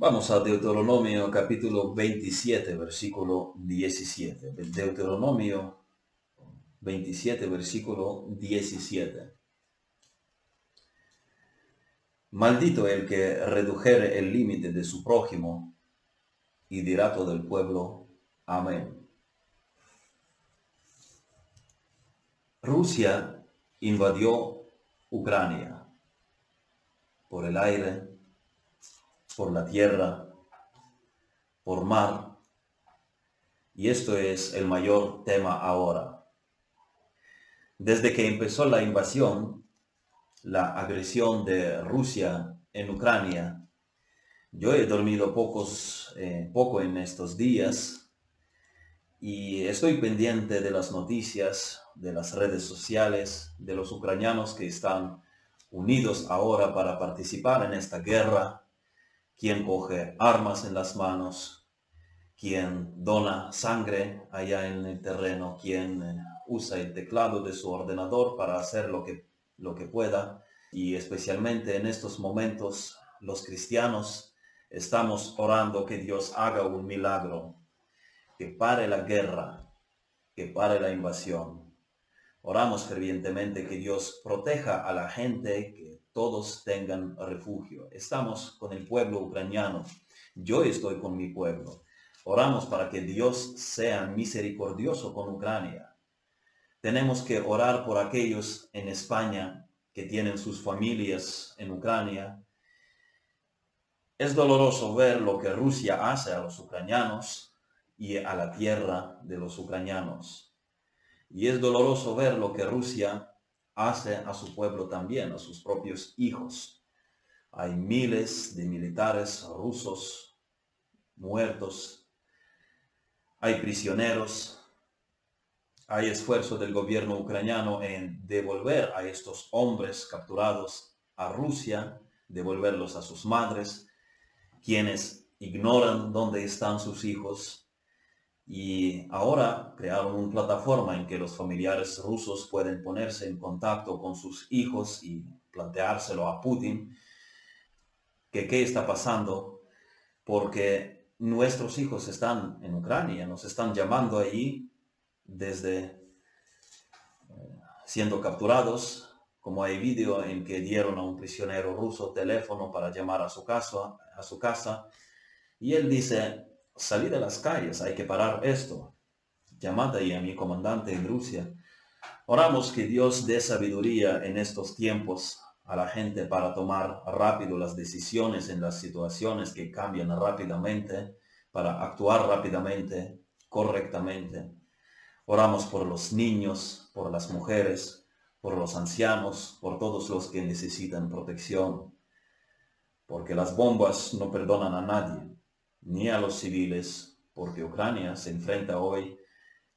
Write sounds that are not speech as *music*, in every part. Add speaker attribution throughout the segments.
Speaker 1: Vamos a Deuteronomio capítulo 27, versículo 17. Deuteronomio 27, versículo 17. Maldito el que redujere el límite de su prójimo, y dirá todo el pueblo, Amén. Rusia invadió Ucrania por el aire, por la tierra, por mar, y esto es el mayor tema ahora. Desde que empezó la invasión, la agresión de Rusia en Ucrania, yo he dormido pocos, eh, poco en estos días y estoy pendiente de las noticias, de las redes sociales, de los ucranianos que están unidos ahora para participar en esta guerra, quien coge armas en las manos, quien dona sangre allá en el terreno, quien eh, usa el teclado de su ordenador para hacer lo que, lo que pueda. Y especialmente en estos momentos los cristianos estamos orando que Dios haga un milagro, que pare la guerra, que pare la invasión. Oramos fervientemente que Dios proteja a la gente, que todos tengan refugio. Estamos con el pueblo ucraniano. Yo estoy con mi pueblo. Oramos para que Dios sea misericordioso con Ucrania. Tenemos que orar por aquellos en España que tienen sus familias en Ucrania. Es doloroso ver lo que Rusia hace a los ucranianos y a la tierra de los ucranianos. Y es doloroso ver lo que Rusia hace a su pueblo también, a sus propios hijos. Hay miles de militares rusos muertos, hay prisioneros, hay esfuerzo del gobierno ucraniano en devolver a estos hombres capturados a Rusia, devolverlos a sus madres, quienes ignoran dónde están sus hijos. Y ahora crearon una plataforma en que los familiares rusos pueden ponerse en contacto con sus hijos y planteárselo a Putin, que qué está pasando, porque nuestros hijos están en Ucrania, nos están llamando allí desde eh, siendo capturados, como hay vídeo en que dieron a un prisionero ruso teléfono para llamar a su casa, a su casa, y él dice, salí de las calles, hay que parar esto. Llamad ahí a mi comandante en Rusia. Oramos que Dios dé sabiduría en estos tiempos a la gente para tomar rápido las decisiones en las situaciones que cambian rápidamente, para actuar rápidamente, correctamente. Oramos por los niños, por las mujeres, por los ancianos, por todos los que necesitan protección, porque las bombas no perdonan a nadie, ni a los civiles, porque Ucrania se enfrenta hoy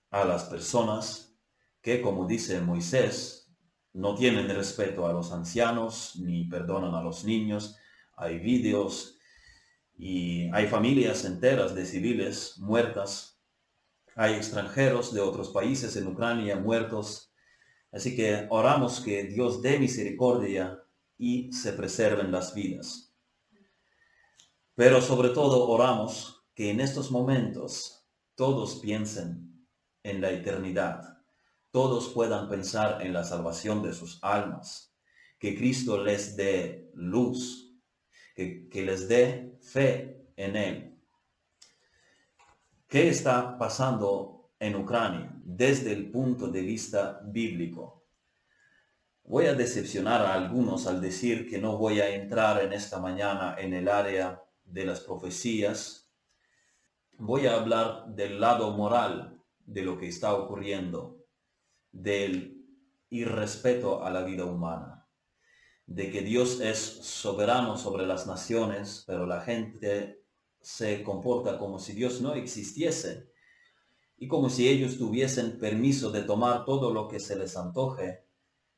Speaker 1: a las personas que, como dice Moisés, no tienen respeto a los ancianos, ni perdonan a los niños. Hay vídeos y hay familias enteras de civiles muertas hay extranjeros de otros países en Ucrania muertos. Así que oramos que Dios dé misericordia y se preserven las vidas. Pero sobre todo oramos que en estos momentos todos piensen en la eternidad. Todos puedan pensar en la salvación de sus almas. Que Cristo les dé luz. Que, que les dé fe en Él ¿Qué está pasando en Ucrania desde el punto de vista bíblico? Voy a decepcionar a algunos al decir que no voy a entrar en esta mañana en el área de las profecías. Voy a hablar del lado moral de lo que está ocurriendo, del irrespeto a la vida humana, de que Dios es soberano sobre las naciones, pero la gente se comporta como si Dios no existiese y como si ellos tuviesen permiso de tomar todo lo que se les antoje,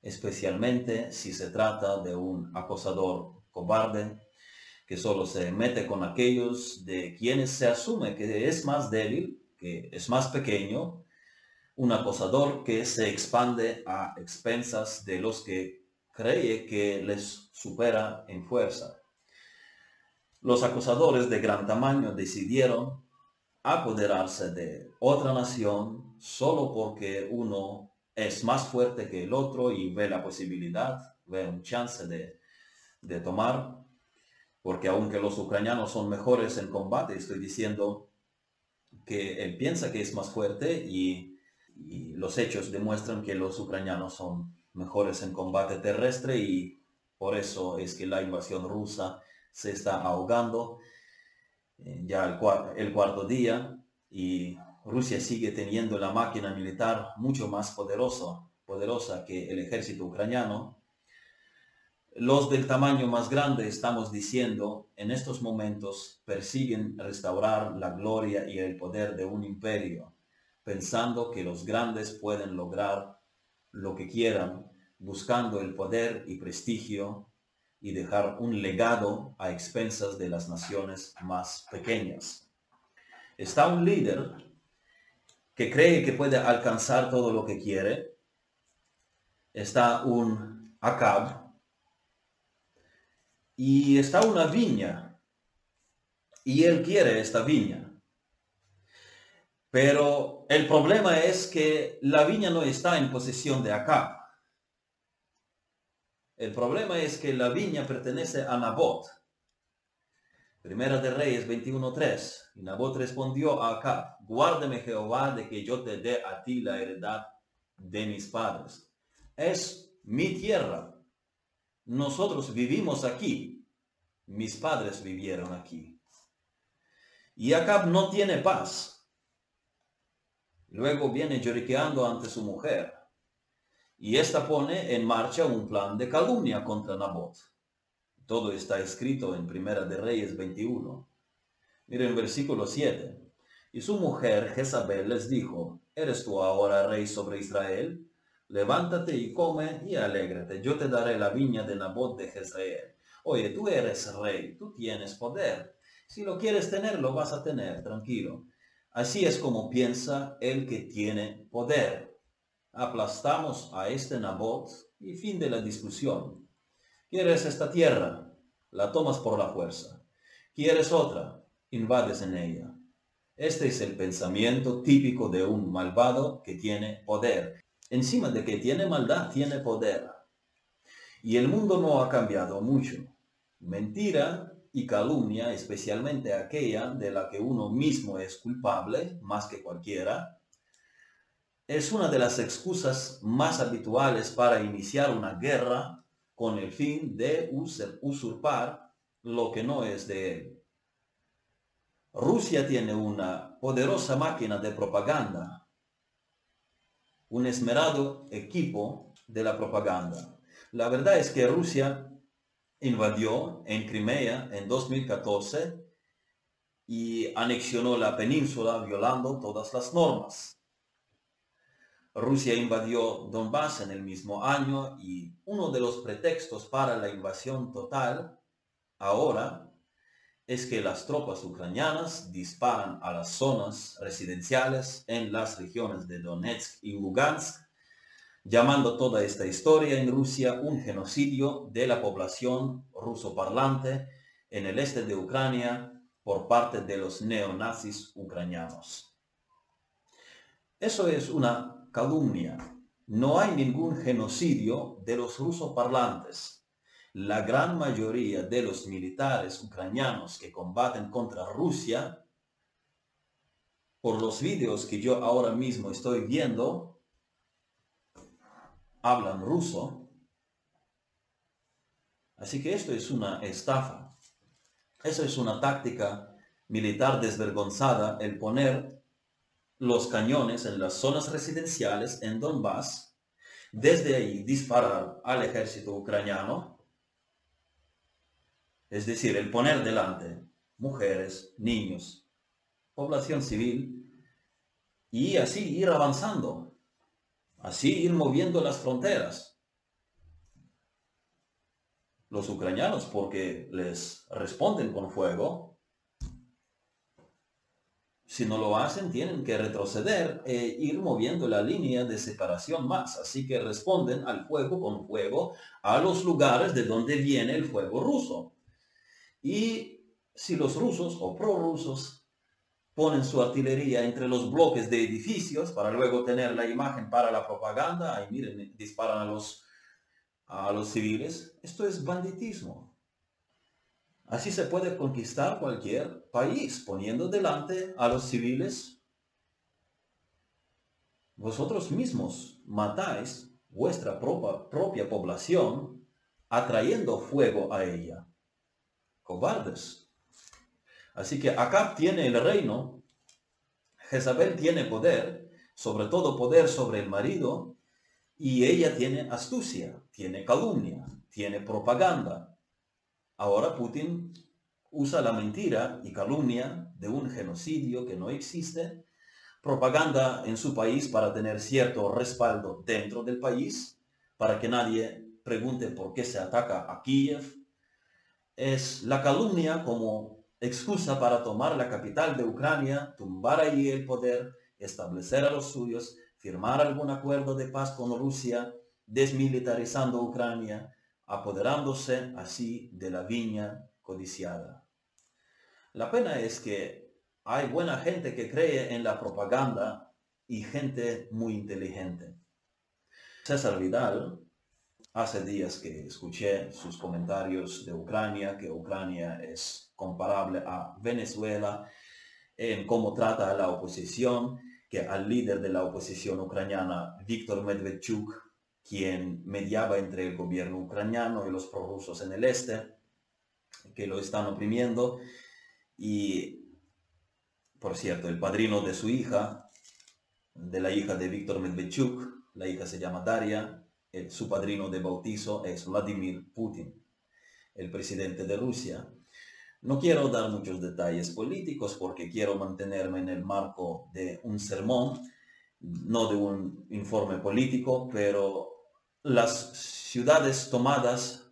Speaker 1: especialmente si se trata de un acosador cobarde que solo se mete con aquellos de quienes se asume que es más débil, que es más pequeño, un acosador que se expande a expensas de los que cree que les supera en fuerza. Los acusadores de gran tamaño decidieron apoderarse de otra nación solo porque uno es más fuerte que el otro y ve la posibilidad, ve un chance de, de tomar, porque aunque los ucranianos son mejores en combate, estoy diciendo que él piensa que es más fuerte y, los hechos demuestran que los ucranianos son mejores en combate terrestre y por eso es que la invasión rusa se está ahogando eh, ya el, cuarto día y Rusia sigue teniendo la máquina militar mucho más poderosa que el ejército ucraniano. Los del tamaño más grande, estamos diciendo, en estos momentos persiguen restaurar la gloria y el poder de un imperio, pensando que los grandes pueden lograr lo que quieran, buscando el poder y prestigio y dejar un legado a expensas de las naciones más pequeñas. Está un líder que cree que puede alcanzar todo lo que quiere. Está un Acab. Y está una viña. Y él quiere esta viña. Pero el problema es que la viña no está en posesión de Acab. El problema es que la viña pertenece a Nabot. Primera de Reyes 21.3. Y Nabot respondió a Acab, guárdeme Jehová de que yo te dé a ti la heredad de mis padres. Es mi tierra. Nosotros vivimos aquí. Mis padres vivieron aquí. Y Acab no tiene paz. Luego viene lloriqueando ante su mujer. Y ésta pone en marcha un plan de calumnia contra Nabot. Todo está escrito en Primera de Reyes 21. Miren versículo 7. Y su mujer Jezabel les dijo, ¿eres tú ahora rey sobre Israel? Levántate y come y alégrate. Yo te daré la viña de Nabot de Jezreel. Oye, tú eres rey, tú tienes poder. Si lo quieres tener, lo vas a tener, tranquilo. Así es como piensa el que tiene poder. Aplastamos a este Nabot y fin de la discusión. Quieres esta tierra, la tomas por la fuerza. Quieres otra, invades en ella. Este es el pensamiento típico de un malvado que tiene poder. Encima de que tiene maldad, tiene poder. Y el mundo no ha cambiado mucho. Mentira y calumnia, especialmente aquella de la que uno mismo es culpable, más que cualquiera, es una de las excusas más habituales para iniciar una guerra con el fin de usurpar lo que no es de él. Rusia tiene una poderosa máquina de propaganda, un esmerado equipo de la propaganda. La verdad es que Rusia invadió en Crimea en 2014 y anexionó la península violando todas las normas. Rusia invadió Donbass en el mismo año y uno de los pretextos para la invasión total ahora es que las tropas ucranianas disparan a las zonas residenciales en las regiones de Donetsk y Lugansk, llamando toda esta historia en Rusia un genocidio de la población ruso parlante en el este de Ucrania por parte de los neonazis ucranianos. Eso es una calumnia. No hay ningún genocidio de los rusoparlantes. La gran mayoría de los militares ucranianos que combaten contra Rusia, por los vídeos que yo ahora mismo estoy viendo, hablan ruso. Así que esto es una estafa. Eso es una táctica militar desvergonzada, el poner los cañones en las zonas residenciales en Donbass, desde ahí disparar al ejército ucraniano, es decir, el poner delante mujeres, niños, población civil, y así ir avanzando, así ir moviendo las fronteras. Los ucranianos, porque les responden con fuego, si no lo hacen, tienen que retroceder e ir moviendo la línea de separación más. Así que responden al fuego con fuego a los lugares de donde viene el fuego ruso. Y si los rusos o prorrusos ponen su artillería entre los bloques de edificios para luego tener la imagen para la propaganda, ahí miren, disparan a los, a los civiles, esto es banditismo. Así se puede conquistar cualquier país, poniendo delante a los civiles. Vosotros mismos matáis vuestra propia, propia población atrayendo fuego a ella. Cobardes. Así que Acab tiene el reino, Jezabel tiene poder, sobre todo poder sobre el marido, y ella tiene astucia, tiene calumnia, tiene propaganda. Ahora Putin usa la mentira y calumnia de un genocidio que no existe, propaganda en su país para tener cierto respaldo dentro del país, para que nadie pregunte por qué se ataca a Kiev. Es la calumnia como excusa para tomar la capital de Ucrania, tumbar allí el poder, establecer a los suyos, firmar algún acuerdo de paz con Rusia, desmilitarizando Ucrania, apoderándose así de la viña codiciada. La pena es que hay buena gente que cree en la propaganda y gente muy inteligente. César Vidal, hace días que escuché sus comentarios de Ucrania, que Ucrania es comparable a Venezuela en cómo trata a la oposición, que al líder de la oposición ucraniana, Víctor Medvedchuk, quien mediaba entre el gobierno ucraniano y los prorrusos en el este, que lo están oprimiendo, y por cierto, el padrino de su hija, de la hija de Víctor Medvedchuk, la hija se llama Daria, su padrino de bautizo es Vladimir Putin, el presidente de Rusia. No quiero dar muchos detalles políticos porque quiero mantenerme en el marco de un sermón, no de un informe político, pero las ciudades tomadas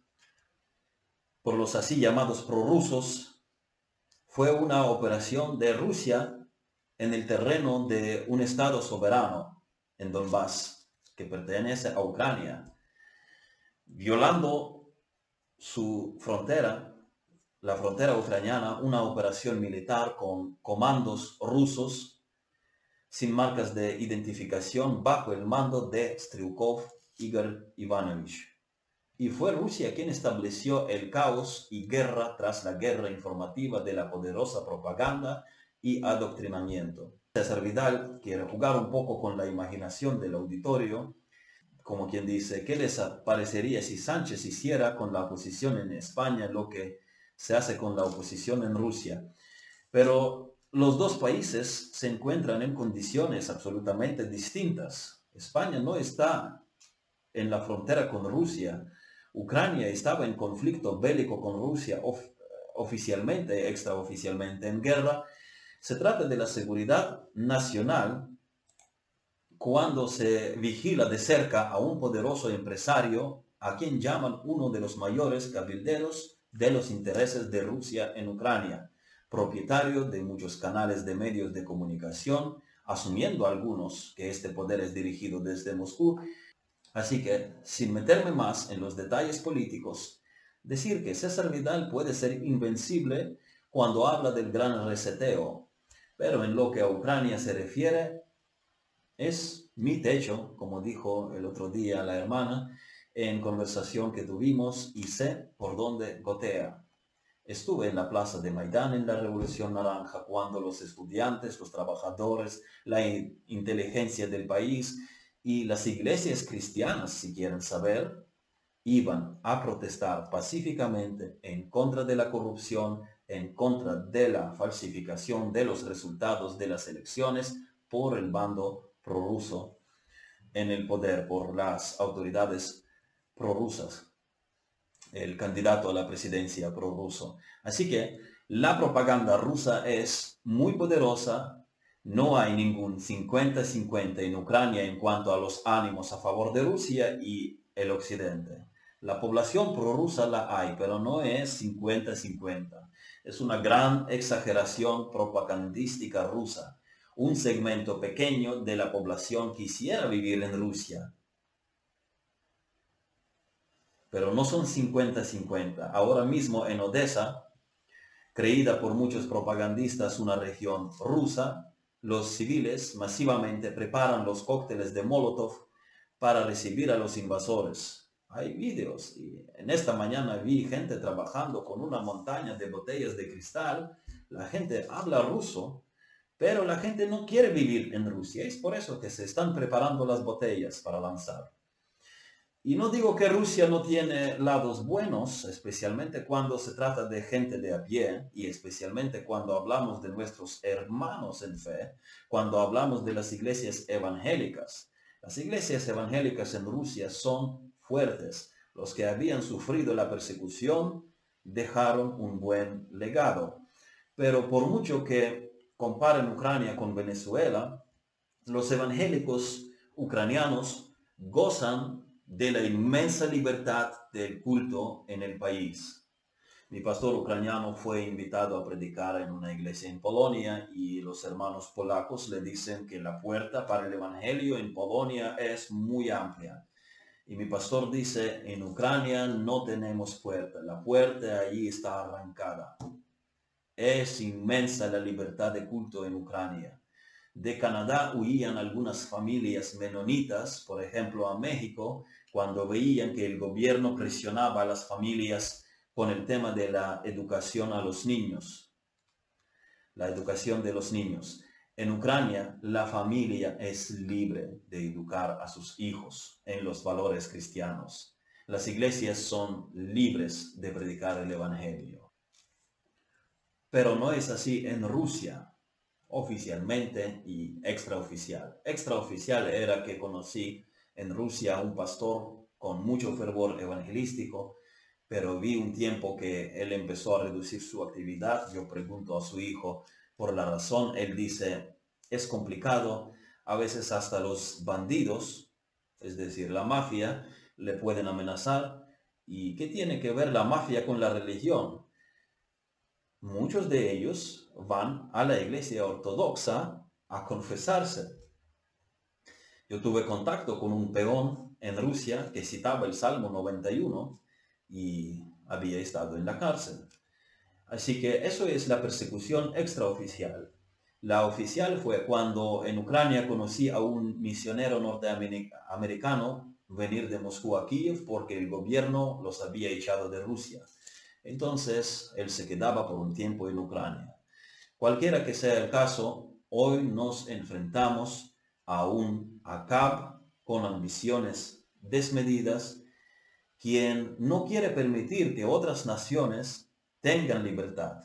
Speaker 1: por los así llamados prorrusos fue una operación de Rusia en el terreno de un estado soberano en Donbass, que pertenece a Ucrania, violando su frontera la frontera ucraniana una operación militar con comandos rusos sin marcas de identificación bajo el mando de Striukov Igor Ivanovich. Y fue Rusia quien estableció el caos y guerra tras la guerra informativa de la poderosa propaganda y adoctrinamiento. César Vidal quiere jugar un poco con la imaginación del auditorio, como quien dice, ¿qué les parecería si Sánchez hiciera con la oposición en España lo que se hace con la oposición en Rusia. Pero los dos países se encuentran en condiciones absolutamente distintas. España no está en la frontera con Rusia. Ucrania estaba en conflicto bélico con Rusia oficialmente, extraoficialmente en guerra. Se trata de la seguridad nacional cuando se vigila de cerca a un poderoso empresario a quien llaman uno de los mayores cabilderos de los intereses de Rusia en Ucrania, propietario de muchos canales de medios de comunicación, asumiendo algunos que este poder es dirigido desde Moscú. Así que, sin meterme más en los detalles políticos, decir que César Vidal puede ser invencible cuando habla del gran reseteo, pero en lo que a Ucrania se refiere, es mi techo, como dijo el otro día la hermana, en conversación que tuvimos y sé por dónde gotea. Estuve en la plaza de Maidán en la Revolución Naranja cuando los estudiantes, los trabajadores, la inteligencia del país y las iglesias cristianas, si quieren saber, iban a protestar pacíficamente en contra de la corrupción, en contra de la falsificación de los resultados de las elecciones por el bando prorruso en el poder, por las autoridades prorrusas, el candidato a la presidencia prorruso. Así que la propaganda rusa es muy poderosa, no hay ningún 50-50 en Ucrania en cuanto a los ánimos a favor de Rusia y el occidente. La población prorrusa la hay, pero no es 50-50. Es una gran exageración propagandística rusa. Un segmento pequeño de la población quisiera vivir en Rusia, pero no son 50-50. Ahora mismo en Odessa, creída por muchos propagandistas una región rusa, los civiles masivamente preparan los cócteles de Molotov para recibir a los invasores. Hay vídeos y en esta mañana vi gente trabajando con una montaña de botellas de cristal. La gente habla ruso, pero la gente no quiere vivir en Rusia. Es por eso que se están preparando las botellas para lanzar. Y no digo que Rusia no tiene lados buenos, especialmente cuando se trata de gente de a pie y especialmente cuando hablamos de nuestros hermanos en fe, cuando hablamos de las iglesias evangélicas. Las iglesias evangélicas en Rusia son Los que habían sufrido la persecución dejaron un buen legado. Pero por mucho que comparen Ucrania con Venezuela, los evangélicos ucranianos gozan de la inmensa libertad del culto en el país. Mi pastor ucraniano fue invitado a predicar en una iglesia en Polonia y los hermanos polacos le dicen que la puerta para el evangelio en Polonia es muy amplia. Y mi pastor dice, en Ucrania no tenemos puerta, la puerta allí está arrancada. Es inmensa la libertad de culto en Ucrania. De Canadá huían algunas familias menonitas, por ejemplo, a México, cuando veían que el gobierno presionaba a las familias con el tema de la educación a los niños. La educación de los niños. En Ucrania, la familia es libre de educar a sus hijos en los valores cristianos. Las iglesias son libres de predicar el Evangelio. Pero no es así en Rusia, oficialmente y extraoficial. Extraoficial era que conocí en Rusia un pastor con mucho fervor evangelístico, pero vi un tiempo que él empezó a reducir su actividad. Yo pregunto a su hijo por la razón. Él dice, es complicado, a veces hasta los bandidos, es decir, la mafia, le pueden amenazar. ¿Y qué tiene que ver la mafia con la religión? Muchos de ellos van a la iglesia ortodoxa a confesarse yo tuve contacto con un peón en Rusia que citaba el Salmo 91 y había estado en la cárcel. Así que eso es la persecución extraoficial. La oficial fue cuando en Ucrania conocí a un misionero norteamericano venir de Moscú a Kiev porque el gobierno los había echado de Rusia. Entonces él se quedaba por un tiempo en Ucrania. Cualquiera que sea el caso, hoy nos enfrentamos a un Acab con ambiciones desmedidas, quien no quiere permitir que otras naciones tengan libertad,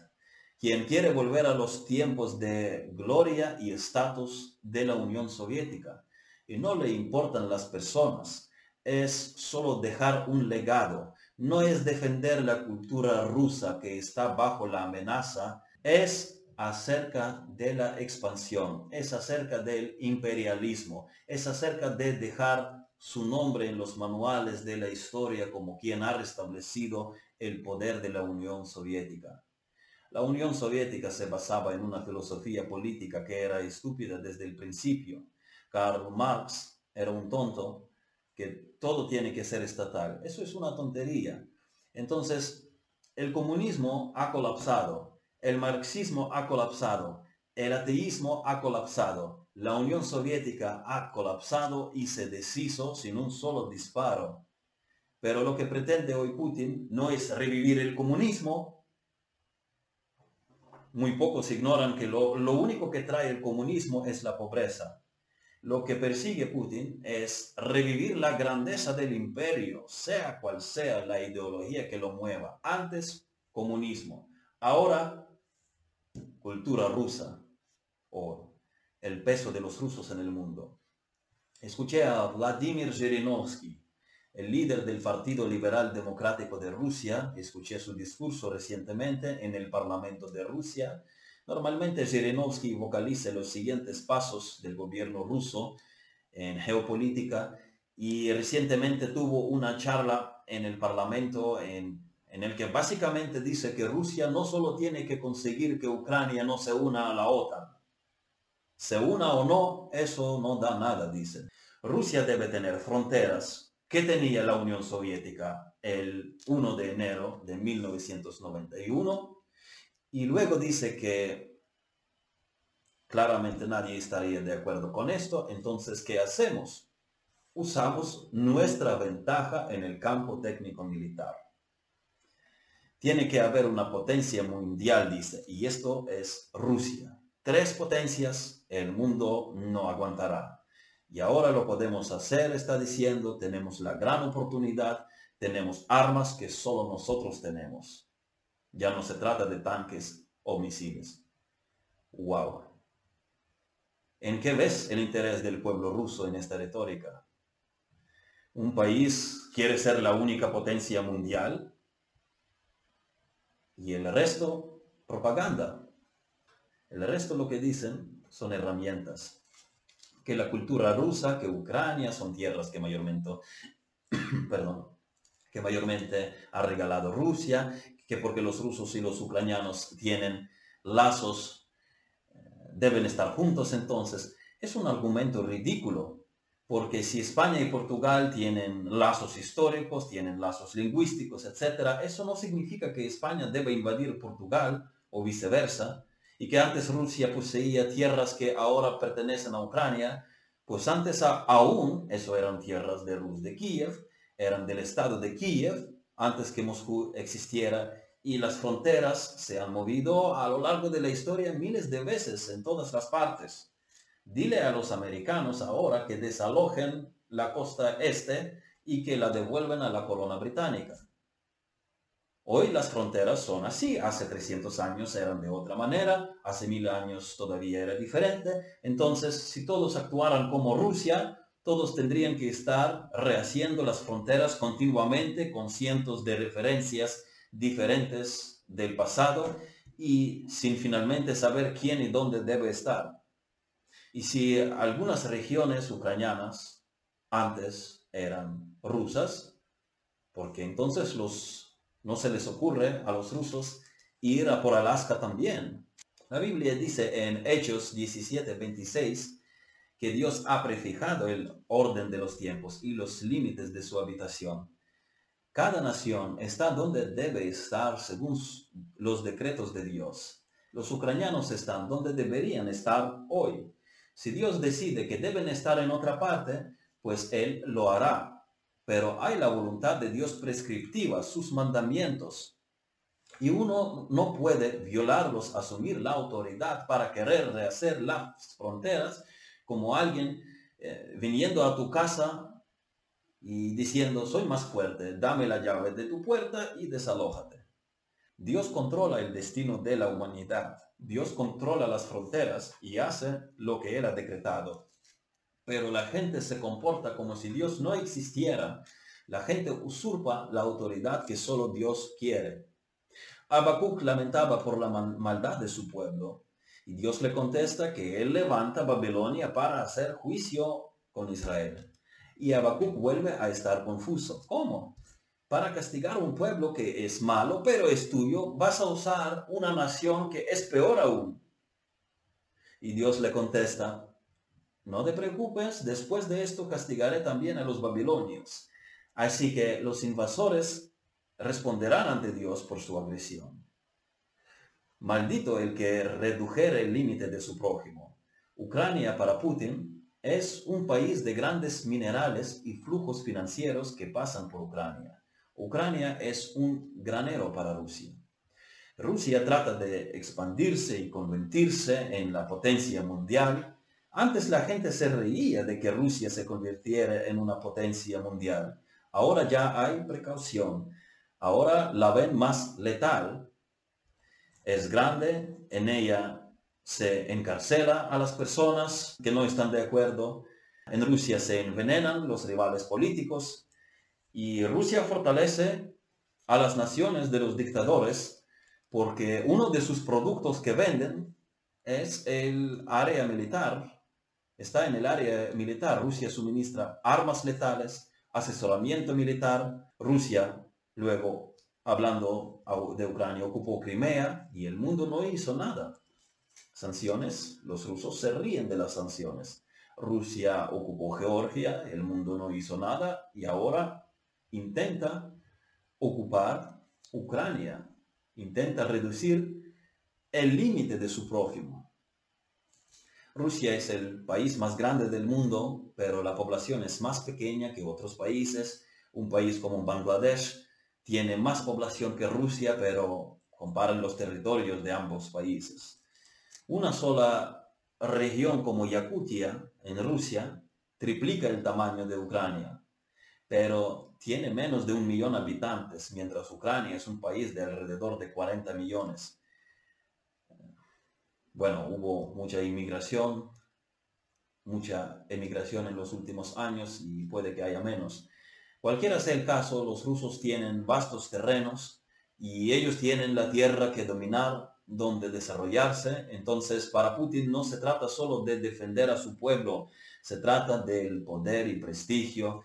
Speaker 1: quien quiere volver a los tiempos de gloria y estatus de la Unión Soviética. Y no le importan las personas, es solo dejar un legado, no es defender la cultura rusa que está bajo la amenaza, es acerca de la expansión, es acerca del imperialismo, es acerca de dejar su nombre en los manuales de la historia como quien ha restablecido el poder de la Unión Soviética. La Unión Soviética se basaba en una filosofía política que era estúpida desde el principio. Karl Marx era un tonto que todo tiene que ser estatal. Eso es una tontería. Entonces, el comunismo ha colapsado el marxismo ha colapsado, el ateísmo ha colapsado, la Unión Soviética ha colapsado y se deshizo sin un solo disparo. Pero lo que pretende hoy Putin no es revivir el comunismo. Muy pocos ignoran que lo, único que trae el comunismo es la pobreza. Lo que persigue Putin es revivir la grandeza del imperio, sea cual sea la ideología que lo mueva. Antes, comunismo. Ahora, cultura rusa o el peso de los rusos en el mundo. Escuché a Vladimir Zhirinovsky, el líder del Partido Liberal Democrático de Rusia. Escuché su discurso recientemente en el Parlamento de Rusia. Normalmente Zhirinovsky vocaliza los siguientes pasos del gobierno ruso en geopolítica y recientemente tuvo una charla en el Parlamento en en el que básicamente dice que Rusia no solo tiene que conseguir que Ucrania no se una a la OTAN, se una o no, eso no da nada, dice. Rusia debe tener fronteras que tenía la Unión Soviética el 1 de enero de 1991 Y luego dice que claramente nadie estaría de acuerdo con esto, entonces, ¿qué hacemos? Usamos nuestra ventaja en el campo técnico militar. Tiene que haber una potencia mundial, dice, y esto es Rusia. Tres potencias, el mundo no aguantará. Y ahora lo podemos hacer, está diciendo, tenemos la gran oportunidad, tenemos armas que solo nosotros tenemos. Ya no se trata de tanques o misiles. ¡Wow! ¿En qué ves el interés del pueblo ruso en esta retórica? ¿Un país quiere ser la única potencia mundial? Y el resto, propaganda. El resto lo que dicen son herramientas. Que la cultura rusa, que Ucrania son tierras que mayormente, *clears throat* perdón, que mayormente ha regalado Rusia, que porque los rusos y los ucranianos tienen lazos, eh, deben estar juntos entonces, es un argumento ridículo, porque si España y Portugal tienen lazos históricos, tienen lazos lingüísticos, etc., eso no significa que España debe invadir Portugal o viceversa, y que antes Rusia poseía tierras que ahora pertenecen a Ucrania, pues antes aún eso eran tierras de Rus de Kiev, eran del estado de Kiev, antes que Moscú existiera, y las fronteras se han movido a lo largo de la historia miles de veces en todas las partes. Dile a los americanos ahora que desalojen la costa este y que la devuelven a la corona británica. Hoy las fronteras son así, hace 300 años eran de otra manera, hace mil años todavía era diferente, entonces si todos actuaran como Rusia, todos tendrían que estar rehaciendo las fronteras continuamente con cientos de referencias diferentes del pasado y sin finalmente saber quién y dónde debe estar. Y si algunas regiones ucranianas antes eran rusas, porque entonces los, no se les ocurre a los rusos ir a por Alaska también. La Biblia dice en Hechos 17, 26, que Dios ha prefijado el orden de los tiempos y los límites de su habitación. Cada nación está donde debe estar según los decretos de Dios. Los ucranianos están donde deberían estar hoy. Si Dios decide que deben estar en otra parte, pues Él lo hará. Pero hay la voluntad de Dios prescriptiva, sus mandamientos. Y uno no puede violarlos, asumir la autoridad para querer rehacer las fronteras como alguien eh, viniendo a tu casa y diciendo, soy más fuerte, dame la llave de tu puerta y desalójate. Dios controla el destino de la humanidad. Dios controla las fronteras y hace lo que Él ha decretado. Pero la gente se comporta como si Dios no existiera. La gente usurpa la autoridad que solo Dios quiere. Habacuc lamentaba por la maldad de su pueblo. Y Dios le contesta que él levanta Babilonia para hacer juicio con Israel. Y Habacuc vuelve a estar confuso. ¿Cómo? Para castigar un pueblo que es malo, pero es tuyo, vas a usar una nación que es peor aún. Y Dios le contesta, no te preocupes, después de esto castigaré también a los babilonios. Así que los invasores responderán ante Dios por su agresión. Maldito el que redujere el límite de su prójimo. Ucrania para Putin es un país de grandes minerales y flujos financieros que pasan por Ucrania. Ucrania es un granero para Rusia. Rusia trata de expandirse y convertirse en la potencia mundial. Antes la gente se reía de que Rusia se convirtiera en una potencia mundial. Ahora ya hay precaución. Ahora la ven más letal es grande, en ella se encarcela a las personas que no están de acuerdo, en Rusia se envenenan los rivales políticos y Rusia fortalece a las naciones de los dictadores porque uno de sus productos que venden es el área militar. Está en el área militar. Rusia suministra armas letales, asesoramiento militar. Rusia luego hablando de Ucrania, ocupó Crimea y el mundo no hizo nada. Sanciones, los rusos se ríen de las sanciones. Rusia ocupó Georgia, el mundo no hizo nada y ahora intenta ocupar Ucrania, intenta reducir el límite de su prójimo. Rusia es el país más grande del mundo, pero la población es más pequeña que otros países. Un país como Bangladesh tiene más población que Rusia, pero comparen los territorios de ambos países. Una sola región como Yakutia, en Rusia, triplica el tamaño de Ucrania, pero tiene menos de un millón de habitantes, mientras Ucrania es un país de alrededor de 40 millones. Bueno, hubo mucha inmigración, mucha emigración en los últimos años y puede que haya menos. Cualquiera sea el caso, los rusos tienen vastos terrenos y ellos tienen la tierra que dominar, donde desarrollarse. Entonces, para Putin no se trata solo de defender a su pueblo, se trata del poder y prestigio.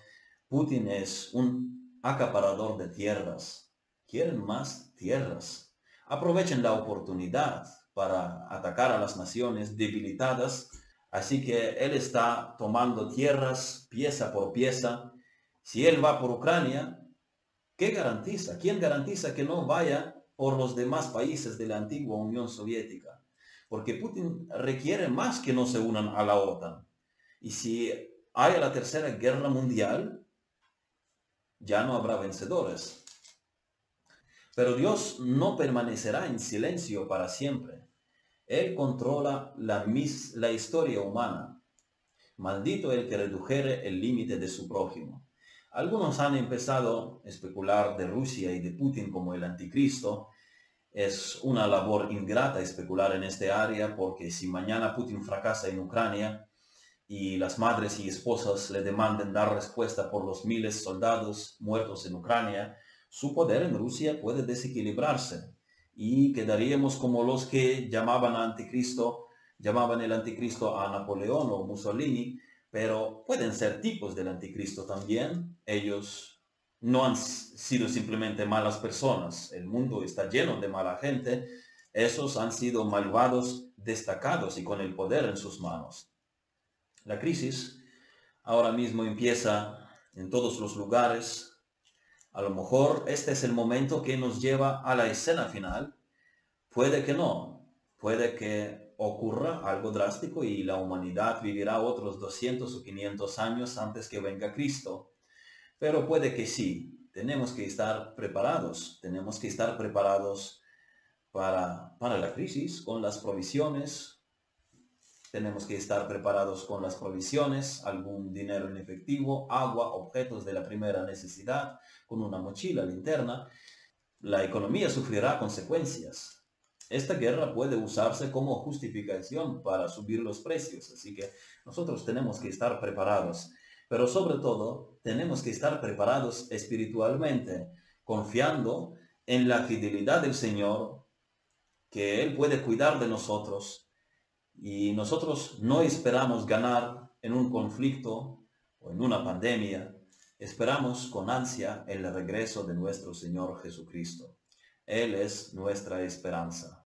Speaker 1: Putin es un acaparador de tierras. Quieren más tierras. Aprovechen la oportunidad para atacar a las naciones debilitadas. Así que él está tomando tierras pieza por pieza. Si él va por Ucrania, ¿qué garantiza? ¿Quién garantiza que no vaya por los demás países de la antigua Unión Soviética? Porque Putin requiere más que no se unan a la OTAN. Y si hay la tercera guerra mundial, ya no habrá vencedores. Pero Dios no permanecerá en silencio para siempre. Él controla la, la historia humana. Maldito el que redujere el límite de su prójimo. Algunos han empezado a especular de Rusia y de Putin como el anticristo. Es una labor ingrata especular en este área porque si mañana Putin fracasa en Ucrania y las madres y esposas le demanden dar respuesta por los miles de soldados muertos en Ucrania, su poder en Rusia puede desequilibrarse y quedaríamos como los que llamaban a anticristo, llamaban el anticristo a Napoleón o Mussolini, pero pueden ser tipos del anticristo también. Ellos no han sido simplemente malas personas. El mundo está lleno de mala gente. Esos han sido malvados, destacados y con el poder en sus manos. La crisis ahora mismo empieza en todos los lugares, a lo mejor este es el momento que nos lleva a la escena final. Puede que no. Puede que ocurra algo drástico y la humanidad vivirá otros 200 o 500 años antes que venga Cristo. Pero puede que sí. Tenemos que estar preparados. Tenemos que estar preparados para, para la crisis con las provisiones, tenemos que estar preparados con las provisiones, algún dinero en efectivo, agua, objetos de la primera necesidad, con una mochila, linterna. La economía sufrirá consecuencias. Esta guerra puede usarse como justificación para subir los precios, así que nosotros tenemos que estar preparados. Pero sobre todo, tenemos que estar preparados espiritualmente, confiando en la fidelidad del Señor, que Él puede cuidar de nosotros y nosotros no esperamos ganar en un conflicto o en una pandemia, esperamos con ansia el regreso de nuestro Señor Jesucristo. Él es nuestra esperanza.